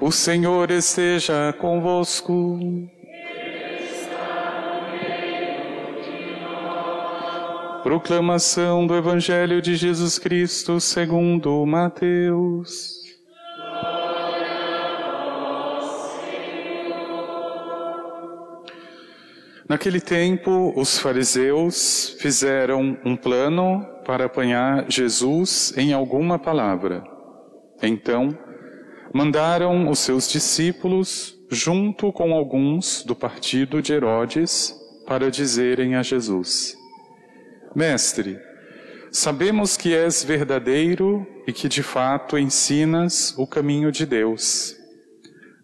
O Senhor esteja convosco. Proclamação do Evangelho de Jesus Cristo segundo Mateus. Naquele tempo, os fariseus fizeram um plano para apanhar Jesus em alguma palavra. Então, mandaram os seus discípulos, junto com alguns do partido de Herodes, para dizerem a Jesus: Mestre, sabemos que és verdadeiro e que de fato ensinas o caminho de Deus.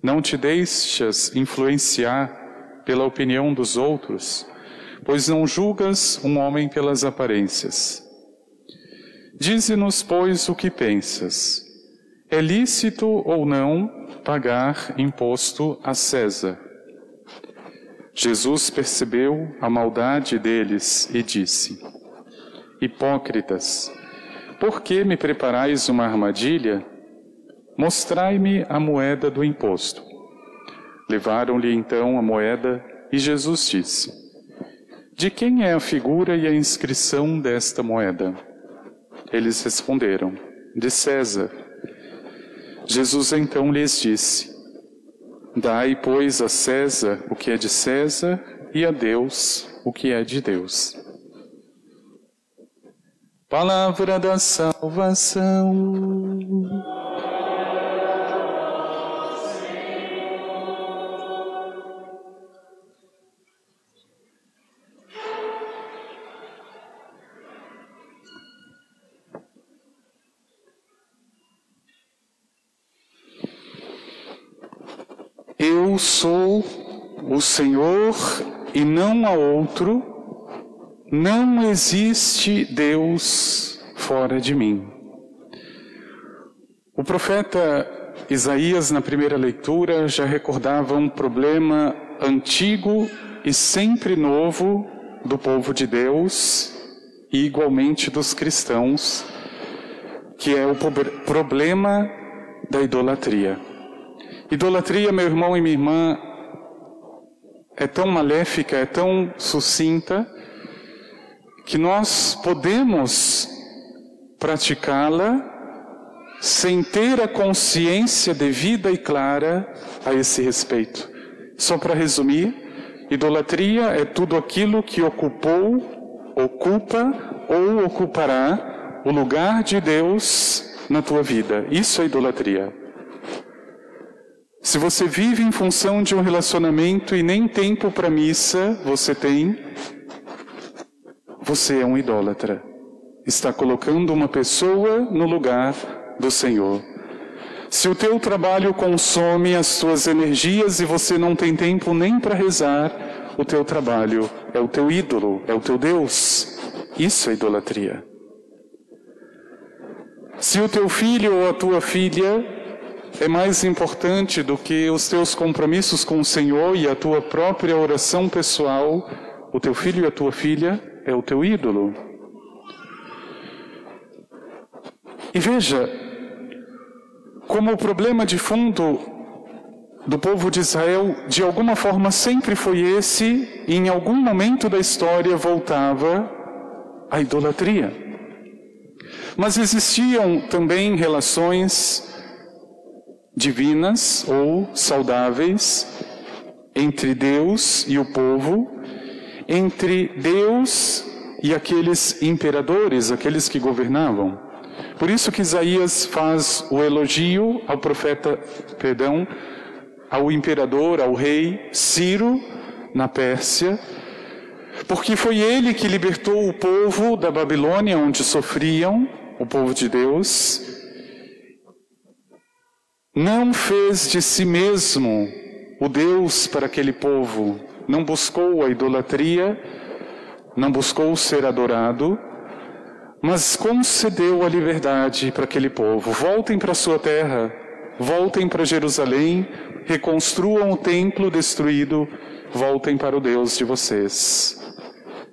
Não te deixas influenciar pela opinião dos outros, pois não julgas um homem pelas aparências. Dize-nos, pois, o que pensas. É lícito ou não pagar imposto a César? Jesus percebeu a maldade deles e disse: Hipócritas, por que me preparais uma armadilha? Mostrai-me a moeda do imposto. Levaram-lhe então a moeda e Jesus disse: De quem é a figura e a inscrição desta moeda? Eles responderam: De César. Jesus então lhes disse: Dai, pois, a César o que é de César e a Deus o que é de Deus. Palavra da salvação. Sou o Senhor e não há outro não existe Deus fora de mim. O profeta Isaías, na primeira leitura, já recordava um problema antigo e sempre novo do povo de Deus e igualmente dos cristãos, que é o problema da idolatria. Idolatria, meu irmão e minha irmã, é tão maléfica, é tão sucinta, que nós podemos praticá-la sem ter a consciência devida e clara a esse respeito. Só para resumir, idolatria é tudo aquilo que ocupou, ocupa ou ocupará o lugar de Deus na tua vida. Isso é idolatria. Se você vive em função de um relacionamento e nem tempo para missa você tem, você é um idólatra. Está colocando uma pessoa no lugar do Senhor. Se o teu trabalho consome as tuas energias e você não tem tempo nem para rezar, o teu trabalho é o teu ídolo, é o teu Deus. Isso é idolatria. Se o teu filho ou a tua filha é mais importante do que os teus compromissos com o Senhor e a tua própria oração pessoal, o teu filho e a tua filha é o teu ídolo. E veja, como o problema de fundo do povo de Israel, de alguma forma, sempre foi esse, e em algum momento da história voltava à idolatria. Mas existiam também relações divinas ou saudáveis entre Deus e o povo, entre Deus e aqueles imperadores, aqueles que governavam. Por isso que Isaías faz o elogio ao profeta, perdão, ao imperador, ao rei Ciro na Pérsia, porque foi ele que libertou o povo da Babilônia, onde sofriam, o povo de Deus. Não fez de si mesmo o Deus para aquele povo, não buscou a idolatria, não buscou ser adorado, mas concedeu a liberdade para aquele povo. Voltem para sua terra, voltem para Jerusalém, reconstruam o templo destruído, voltem para o Deus de vocês.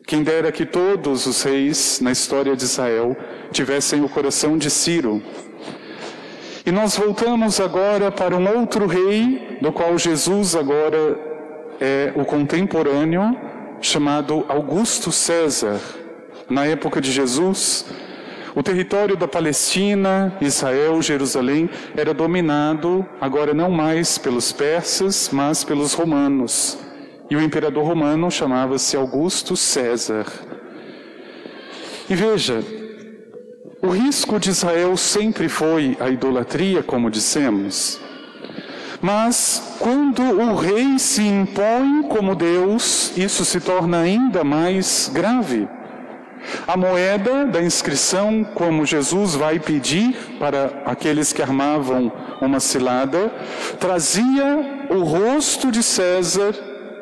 Quem dera que todos os reis na história de Israel tivessem o coração de Ciro. E nós voltamos agora para um outro rei, do qual Jesus agora é o contemporâneo, chamado Augusto César. Na época de Jesus, o território da Palestina, Israel, Jerusalém era dominado agora não mais pelos persas, mas pelos romanos. E o imperador romano chamava-se Augusto César. E veja, o risco de Israel sempre foi a idolatria, como dissemos. Mas quando o rei se impõe como Deus, isso se torna ainda mais grave. A moeda da inscrição, como Jesus vai pedir para aqueles que armavam uma cilada, trazia o rosto de César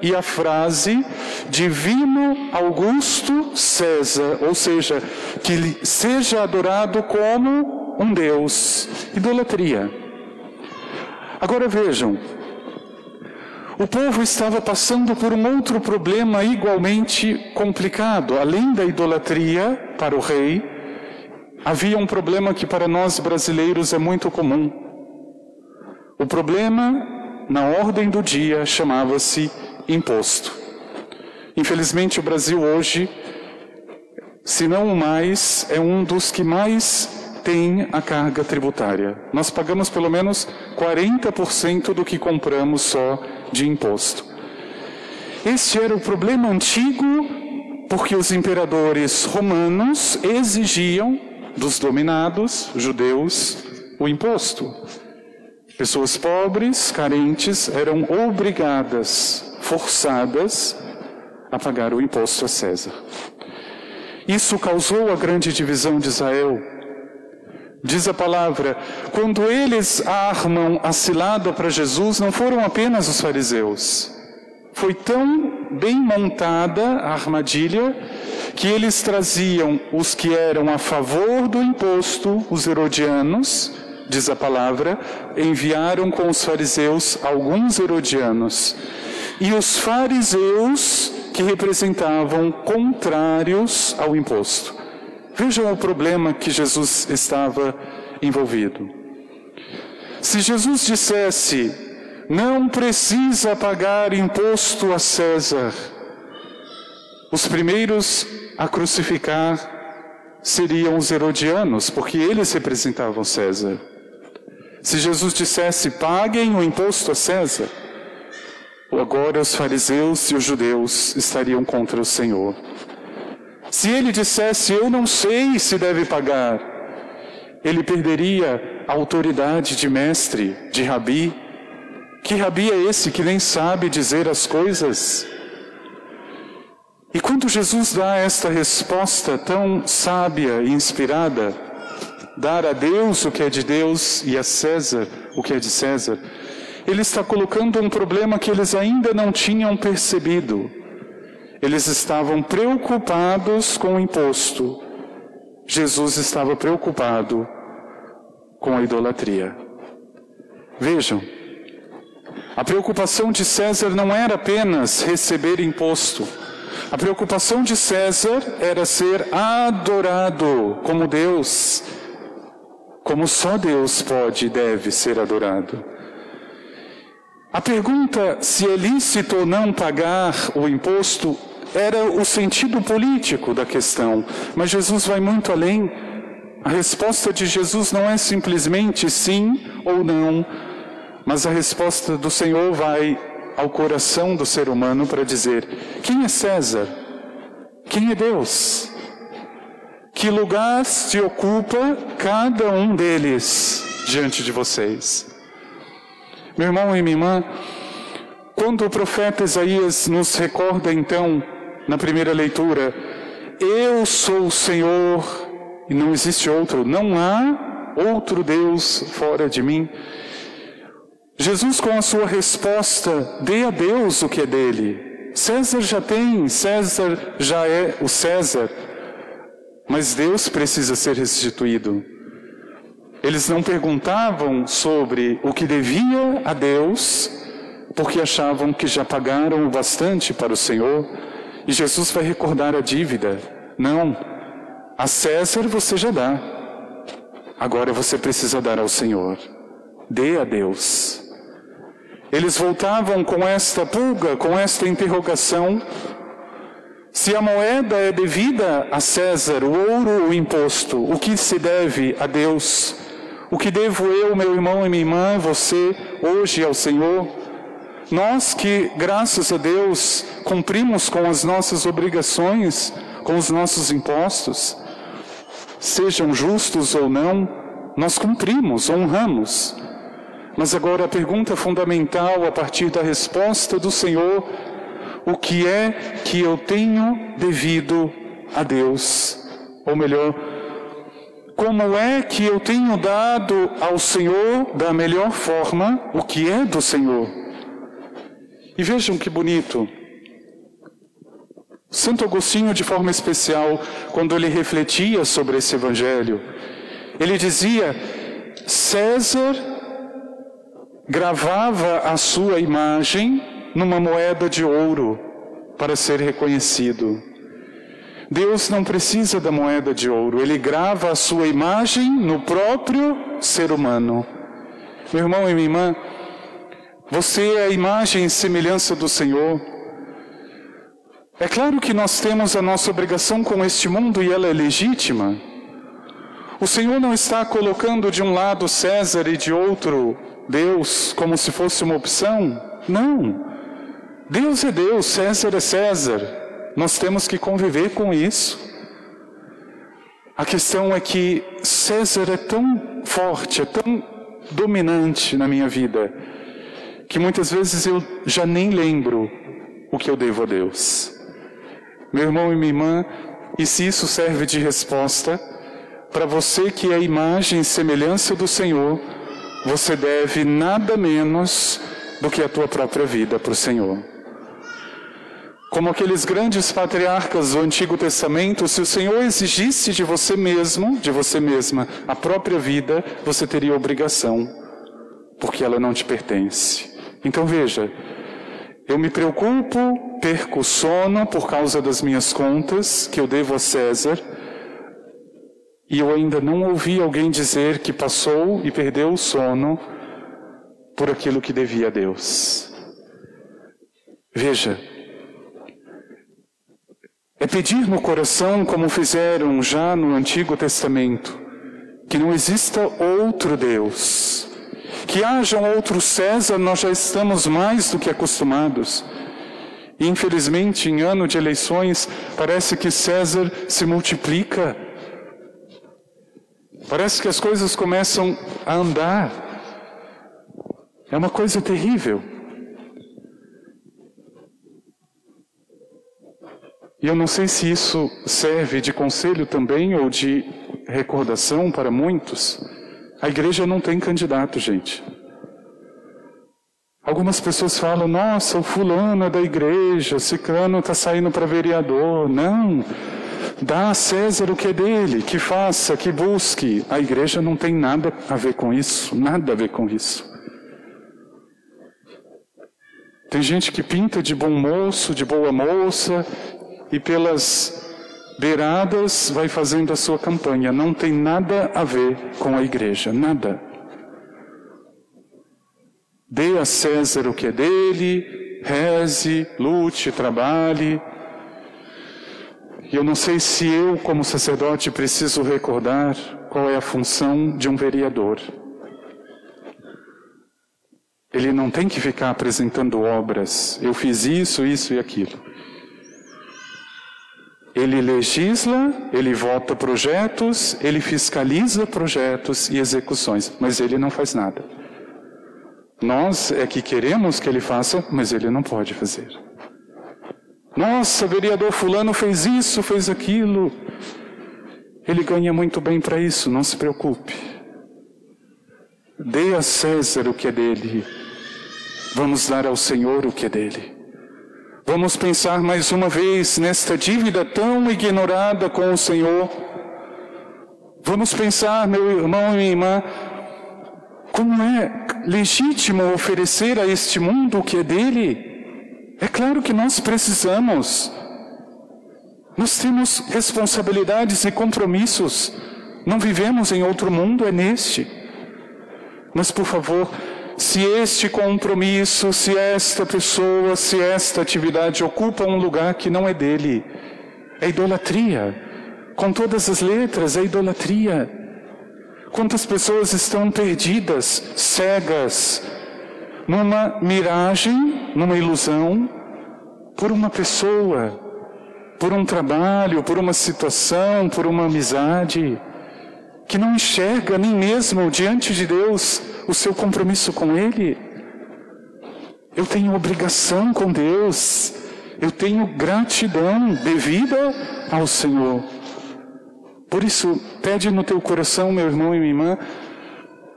e a frase Divino Augusto César, ou seja, que ele seja adorado como um Deus. Idolatria. Agora vejam, o povo estava passando por um outro problema igualmente complicado. Além da idolatria para o rei, havia um problema que para nós brasileiros é muito comum. O problema, na ordem do dia, chamava-se imposto. Infelizmente, o Brasil hoje, se não o mais, é um dos que mais tem a carga tributária. Nós pagamos pelo menos 40% do que compramos só de imposto. Este era o problema antigo, porque os imperadores romanos exigiam dos dominados judeus o imposto. Pessoas pobres, carentes, eram obrigadas, forçadas a pagar o imposto a César. Isso causou a grande divisão de Israel. Diz a palavra, quando eles armam a cilada para Jesus, não foram apenas os fariseus. Foi tão bem montada a armadilha que eles traziam os que eram a favor do imposto, os herodianos, diz a palavra, enviaram com os fariseus alguns herodianos. E os fariseus que representavam contrários ao imposto. Vejam o problema que Jesus estava envolvido. Se Jesus dissesse, não precisa pagar imposto a César, os primeiros a crucificar seriam os herodianos, porque eles representavam César. Se Jesus dissesse, paguem o imposto a César, agora os fariseus e os judeus estariam contra o Senhor. Se ele dissesse, eu não sei se deve pagar, ele perderia a autoridade de mestre, de rabi. Que rabi é esse que nem sabe dizer as coisas? E quando Jesus dá esta resposta tão sábia e inspirada, dar a Deus o que é de Deus e a César o que é de César, ele está colocando um problema que eles ainda não tinham percebido. Eles estavam preocupados com o imposto. Jesus estava preocupado com a idolatria. Vejam, a preocupação de César não era apenas receber imposto. A preocupação de César era ser adorado como Deus, como só Deus pode e deve ser adorado. A pergunta se é lícito ou não pagar o imposto era o sentido político da questão, mas Jesus vai muito além. A resposta de Jesus não é simplesmente sim ou não, mas a resposta do Senhor vai ao coração do ser humano para dizer: quem é César? Quem é Deus? Que lugar se ocupa cada um deles diante de vocês? Meu irmão e minha irmã, quando o profeta Isaías nos recorda então, na primeira leitura, eu sou o Senhor e não existe outro, não há outro Deus fora de mim. Jesus, com a sua resposta, dê a Deus o que é dele. César já tem, César já é o César, mas Deus precisa ser restituído. Eles não perguntavam sobre o que devia a Deus, porque achavam que já pagaram o bastante para o Senhor, e Jesus vai recordar a dívida. Não, a César você já dá, agora você precisa dar ao Senhor. dê a Deus. Eles voltavam com esta pulga, com esta interrogação: se a moeda é devida a César, o ouro, o imposto, o que se deve a Deus? O que devo eu, meu irmão e minha irmã, você, hoje ao Senhor? Nós que, graças a Deus, cumprimos com as nossas obrigações, com os nossos impostos, sejam justos ou não, nós cumprimos, honramos. Mas agora a pergunta fundamental, a partir da resposta do Senhor, o que é que eu tenho devido a Deus? Ou melhor, como é que eu tenho dado ao Senhor da melhor forma o que é do Senhor? E vejam que bonito. Santo Agostinho, de forma especial, quando ele refletia sobre esse evangelho, ele dizia: César gravava a sua imagem numa moeda de ouro para ser reconhecido. Deus não precisa da moeda de ouro, ele grava a sua imagem no próprio ser humano. Meu irmão e minha irmã, você é a imagem e semelhança do Senhor. É claro que nós temos a nossa obrigação com este mundo e ela é legítima. O Senhor não está colocando de um lado César e de outro Deus como se fosse uma opção. Não. Deus é Deus, César é César. Nós temos que conviver com isso. A questão é que César é tão forte, é tão dominante na minha vida, que muitas vezes eu já nem lembro o que eu devo a Deus. Meu irmão e minha irmã, e se isso serve de resposta, para você que é a imagem e semelhança do Senhor, você deve nada menos do que a tua própria vida para o Senhor. Como aqueles grandes patriarcas do Antigo Testamento, se o Senhor exigisse de você mesmo, de você mesma, a própria vida, você teria obrigação, porque ela não te pertence. Então veja, eu me preocupo, perco sono por causa das minhas contas que eu devo a César, e eu ainda não ouvi alguém dizer que passou e perdeu o sono por aquilo que devia a Deus. Veja, é pedir no coração, como fizeram já no Antigo Testamento, que não exista outro Deus. Que haja um outro César, nós já estamos mais do que acostumados. E, infelizmente, em ano de eleições, parece que César se multiplica. Parece que as coisas começam a andar. É uma coisa terrível. E eu não sei se isso serve de conselho também ou de recordação para muitos. A igreja não tem candidato, gente. Algumas pessoas falam: nossa, o fulano é da igreja, o ciclano está saindo para vereador. Não. Dá a César o que é dele, que faça, que busque. A igreja não tem nada a ver com isso, nada a ver com isso. Tem gente que pinta de bom moço, de boa moça, e pelas beiradas vai fazendo a sua campanha. Não tem nada a ver com a igreja, nada. Dê a César o que é dele, reze, lute, trabalhe. E eu não sei se eu, como sacerdote, preciso recordar qual é a função de um vereador. Ele não tem que ficar apresentando obras. Eu fiz isso, isso e aquilo. Ele legisla, ele vota projetos, ele fiscaliza projetos e execuções, mas ele não faz nada. Nós é que queremos que ele faça, mas ele não pode fazer. Nossa, vereador Fulano fez isso, fez aquilo. Ele ganha muito bem para isso, não se preocupe. Dê a César o que é dele. Vamos dar ao Senhor o que é dele. Vamos pensar mais uma vez nesta dívida tão ignorada com o Senhor. Vamos pensar, meu irmão e minha irmã, como é legítimo oferecer a este mundo o que é dele. É claro que nós precisamos. Nós temos responsabilidades e compromissos. Não vivemos em outro mundo, é neste. Mas, por favor, se este compromisso, se esta pessoa, se esta atividade ocupa um lugar que não é dele, é idolatria. Com todas as letras, é idolatria. Quantas pessoas estão perdidas, cegas, numa miragem, numa ilusão, por uma pessoa, por um trabalho, por uma situação, por uma amizade, que não enxerga nem mesmo diante de Deus o seu compromisso com Ele. Eu tenho obrigação com Deus, eu tenho gratidão devida ao Senhor. Por isso, pede no teu coração, meu irmão e minha irmã,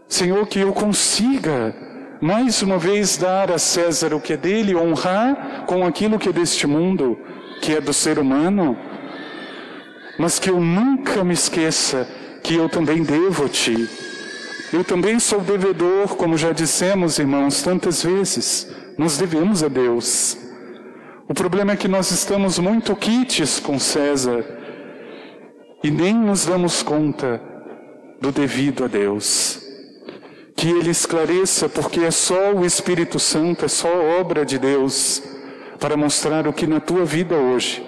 Senhor, que eu consiga mais uma vez dar a César o que é dele, honrar com aquilo que é deste mundo, que é do ser humano, mas que eu nunca me esqueça que eu também devo a ti. Eu também sou devedor, como já dissemos, irmãos, tantas vezes. Nós devemos a Deus. O problema é que nós estamos muito quites com César e nem nos damos conta do devido a Deus. Que Ele esclareça, porque é só o Espírito Santo, é só obra de Deus para mostrar o que na tua vida hoje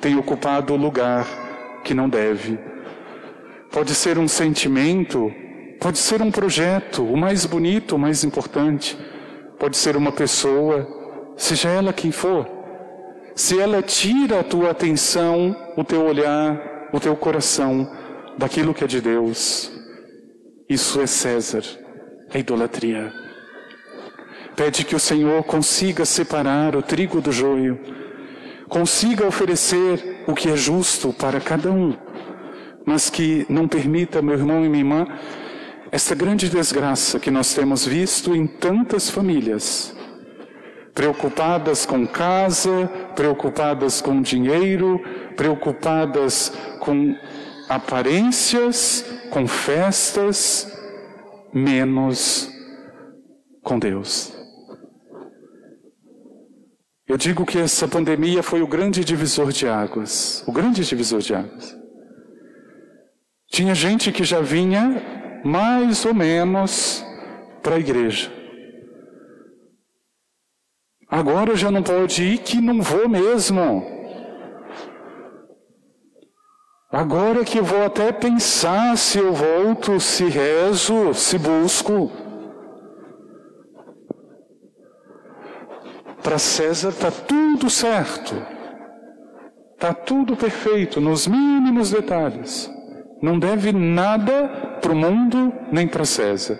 tem ocupado o lugar que não deve. Pode ser um sentimento, pode ser um projeto, o mais bonito, o mais importante. Pode ser uma pessoa, seja ela quem for. Se ela tira a tua atenção, o teu olhar, o teu coração daquilo que é de Deus, isso é César, é idolatria. Pede que o Senhor consiga separar o trigo do joio, consiga oferecer o que é justo para cada um mas que não permita, meu irmão e minha irmã, essa grande desgraça que nós temos visto em tantas famílias, preocupadas com casa, preocupadas com dinheiro, preocupadas com aparências, com festas, menos com Deus. Eu digo que essa pandemia foi o grande divisor de águas, o grande divisor de águas. Tinha gente que já vinha mais ou menos para a igreja. Agora já não pode ir que não vou mesmo. Agora que vou até pensar se eu volto, se rezo, se busco. Para César está tudo certo. Está tudo perfeito, nos mínimos detalhes. Não deve nada para o mundo nem para César.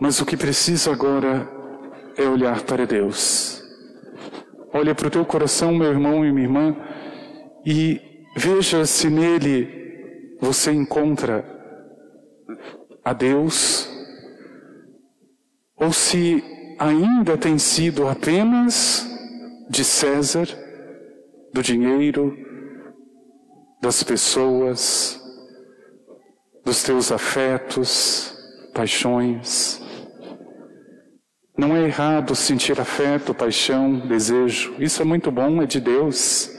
Mas o que precisa agora é olhar para Deus. Olha para o teu coração, meu irmão e minha irmã, e veja se nele você encontra a Deus, ou se ainda tem sido apenas de César, do dinheiro, das pessoas, dos teus afetos, paixões. Não é errado sentir afeto, paixão, desejo. Isso é muito bom, é de Deus.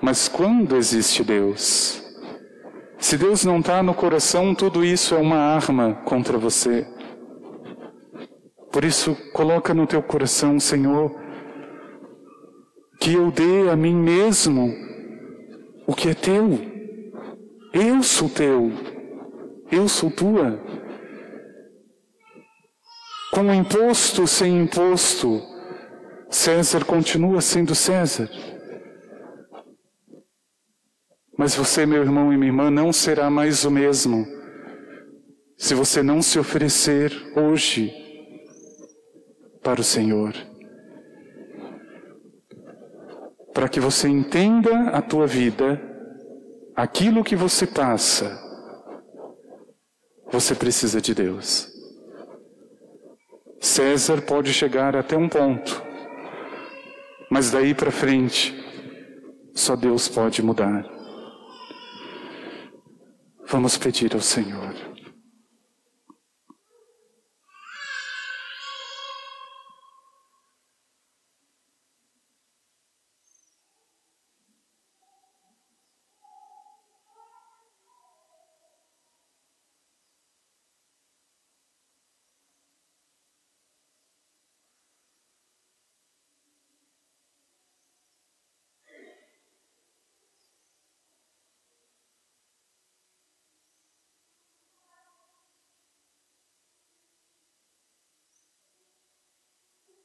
Mas quando existe Deus? Se Deus não está no coração, tudo isso é uma arma contra você. Por isso, coloca no teu coração, Senhor, que eu dê a mim mesmo o que é teu. Eu sou teu. Eu sou tua. Com imposto, sem imposto, César continua sendo César. Mas você, meu irmão e minha irmã, não será mais o mesmo se você não se oferecer hoje para o Senhor para que você entenda a tua vida, aquilo que você passa, você precisa de Deus. César pode chegar até um ponto, mas daí para frente, só Deus pode mudar. Vamos pedir ao Senhor.